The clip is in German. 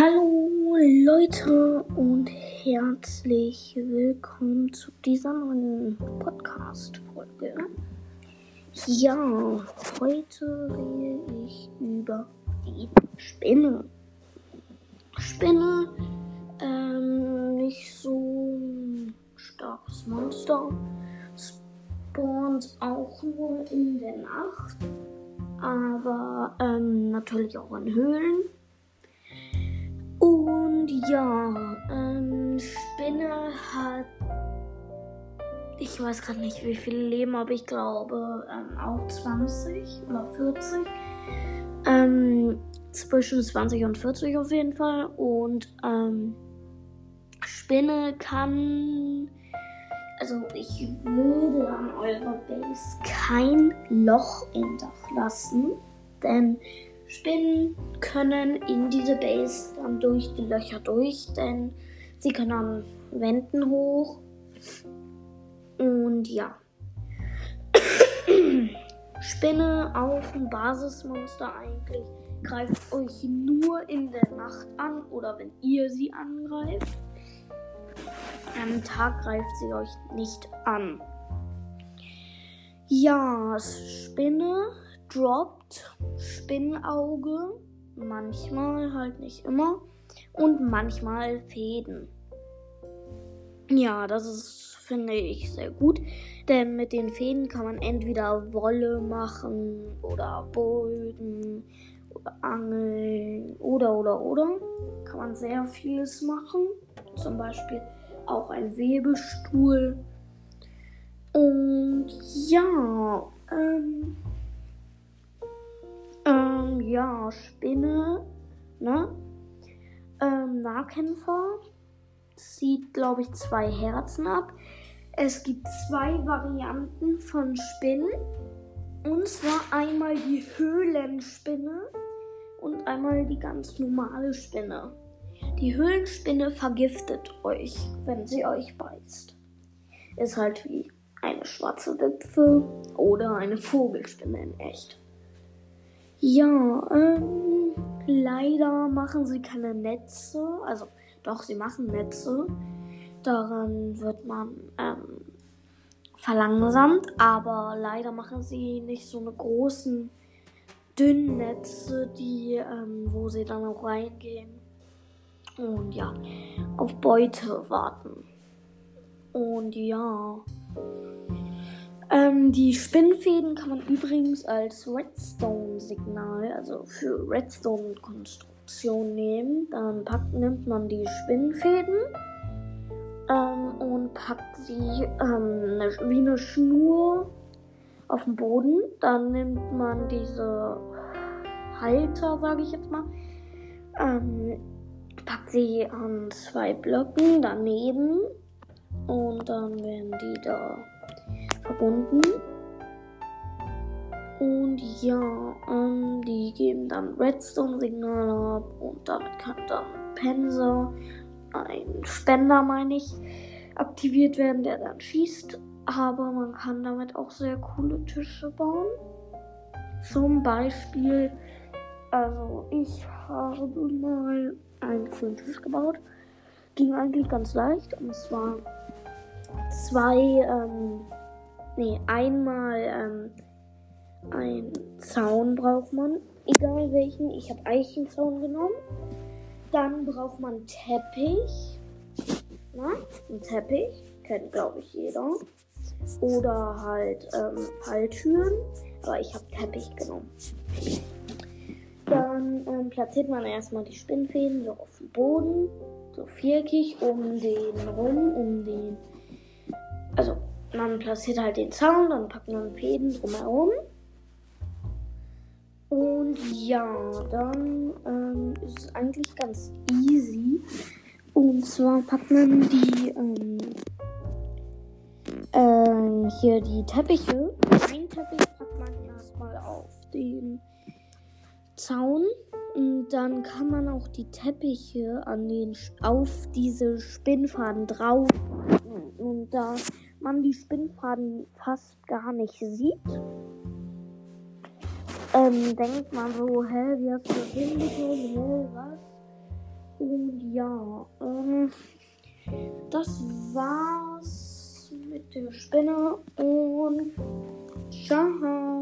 Hallo Leute und herzlich willkommen zu dieser neuen Podcast-Folge. Ja, heute rede ich über die Spinne. Spinne, ähm, nicht so ein starkes Monster, spawnt auch nur in der Nacht, aber ähm, natürlich auch in Höhlen. Und ja, ähm, Spinne hat. Ich weiß gerade nicht, wie viele Leben, aber ich glaube ähm, auch 20 oder 40. Ähm, zwischen 20 und 40 auf jeden Fall. Und ähm, Spinne kann. Also ich würde an eurer Base kein Loch im Dach lassen. Denn Spinnen können in diese Base dann durch die Löcher durch, denn sie können an Wänden hoch. Und ja. Spinne auf ein Basismonster eigentlich greift euch nur in der Nacht an oder wenn ihr sie angreift. Am Tag greift sie euch nicht an. Ja, Spinne droppt Spinnenauge, manchmal halt nicht immer und manchmal Fäden. Ja, das ist, finde ich, sehr gut, denn mit den Fäden kann man entweder Wolle machen oder Böden oder Angeln oder oder oder. Kann man sehr vieles machen, zum Beispiel auch ein Webestuhl. Und ja, ähm, ja, Spinne, ne? Ähm, Nahkämpfer zieht, glaube ich, zwei Herzen ab. Es gibt zwei Varianten von Spinnen. Und zwar einmal die Höhlenspinne und einmal die ganz normale Spinne. Die Höhlenspinne vergiftet euch, wenn sie euch beißt. Ist halt wie eine schwarze Wipfe oder eine Vogelspinne in echt. Ja, ähm, leider machen sie keine Netze. Also, doch, sie machen Netze. Daran wird man ähm, verlangsamt, aber leider machen sie nicht so eine großen, dünnen Netze, die, ähm, wo sie dann auch reingehen. Und ja, auf Beute warten. Und ja. Ähm, die Spinnfäden kann man übrigens als Redstone-Signal, also für Redstone-Konstruktion nehmen. Dann packt, nimmt man die Spinnfäden ähm, und packt sie ähm, wie eine Schnur auf den Boden. Dann nimmt man diese Halter, sage ich jetzt mal, ähm, packt sie an zwei Blöcken daneben und dann werden die da verbunden. Und ja, ähm, die geben dann Redstone-Signal ab und damit kann dann Penser, ein Spender meine ich, aktiviert werden, der dann schießt. Aber man kann damit auch sehr coole Tische bauen. Zum Beispiel, also ich habe mal einen coolen Tisch gebaut. Ging eigentlich ganz leicht. Und zwar zwei ähm, Nee, einmal ähm, ein Zaun braucht man. Egal welchen. Ich habe Eichenzaun genommen. Dann braucht man Teppich. Na, ein Teppich. Kennt, glaube ich, jeder. Oder halt ähm, Falltüren. Aber ich habe Teppich genommen. Dann ähm, platziert man erstmal die Spinnfäden so auf dem Boden. So viereckig um den rum, um den. Also man platziert halt den Zaun, dann packt man Fäden drumherum. Und ja, dann ähm, ist es eigentlich ganz easy. Und zwar packt man die ähm, ähm, hier die Teppiche. Ein Teppich packt man erstmal auf den Zaun. Und dann kann man auch die Teppiche an den, auf diese Spinnfaden drauf. Und da man die Spinnfaden fast gar nicht sieht, ähm, denkt man so, hä, wie hast du das hinbekommen? Hä, was? Und ja, ähm, das war's mit der Spinne und ciao.